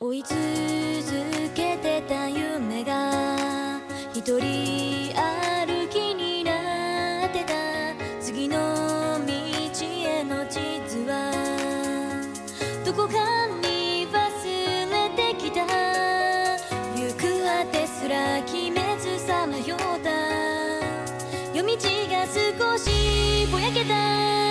追い続けてた夢が一人歩きになってた次の道への地図はどこかに忘れてきた行くあてすら決めずさまようた夜道が少しぼやけた